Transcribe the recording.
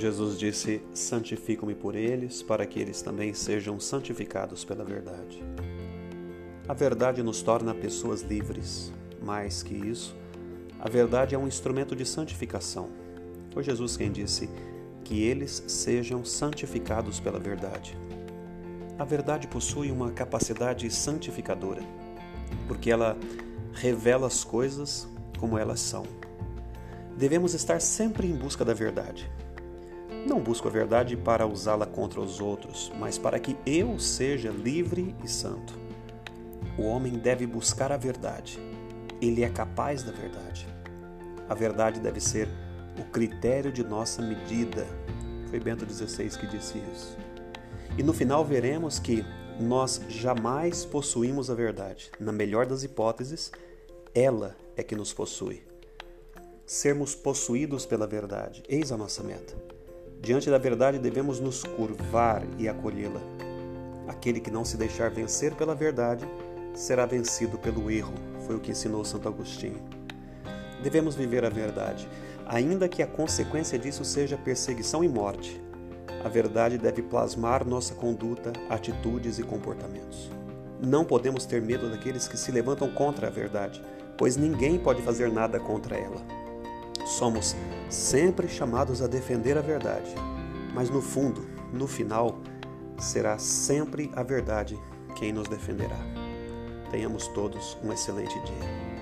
Jesus disse: Santifico-me por eles, para que eles também sejam santificados pela verdade. A verdade nos torna pessoas livres. Mais que isso, a verdade é um instrumento de santificação. Foi Jesus quem disse: Que eles sejam santificados pela verdade. A verdade possui uma capacidade santificadora, porque ela revela as coisas como elas são. Devemos estar sempre em busca da verdade. Não busco a verdade para usá-la contra os outros, mas para que eu seja livre e santo. O homem deve buscar a verdade. Ele é capaz da verdade. A verdade deve ser o critério de nossa medida. Foi Bento XVI que disse isso. E no final veremos que nós jamais possuímos a verdade. Na melhor das hipóteses, ela é que nos possui. Sermos possuídos pela verdade, eis a nossa meta. Diante da verdade devemos nos curvar e acolhê-la. Aquele que não se deixar vencer pela verdade será vencido pelo erro, foi o que ensinou Santo Agostinho. Devemos viver a verdade, ainda que a consequência disso seja perseguição e morte. A verdade deve plasmar nossa conduta, atitudes e comportamentos. Não podemos ter medo daqueles que se levantam contra a verdade, pois ninguém pode fazer nada contra ela. Somos sempre chamados a defender a verdade, mas no fundo, no final, será sempre a verdade quem nos defenderá. Tenhamos todos um excelente dia.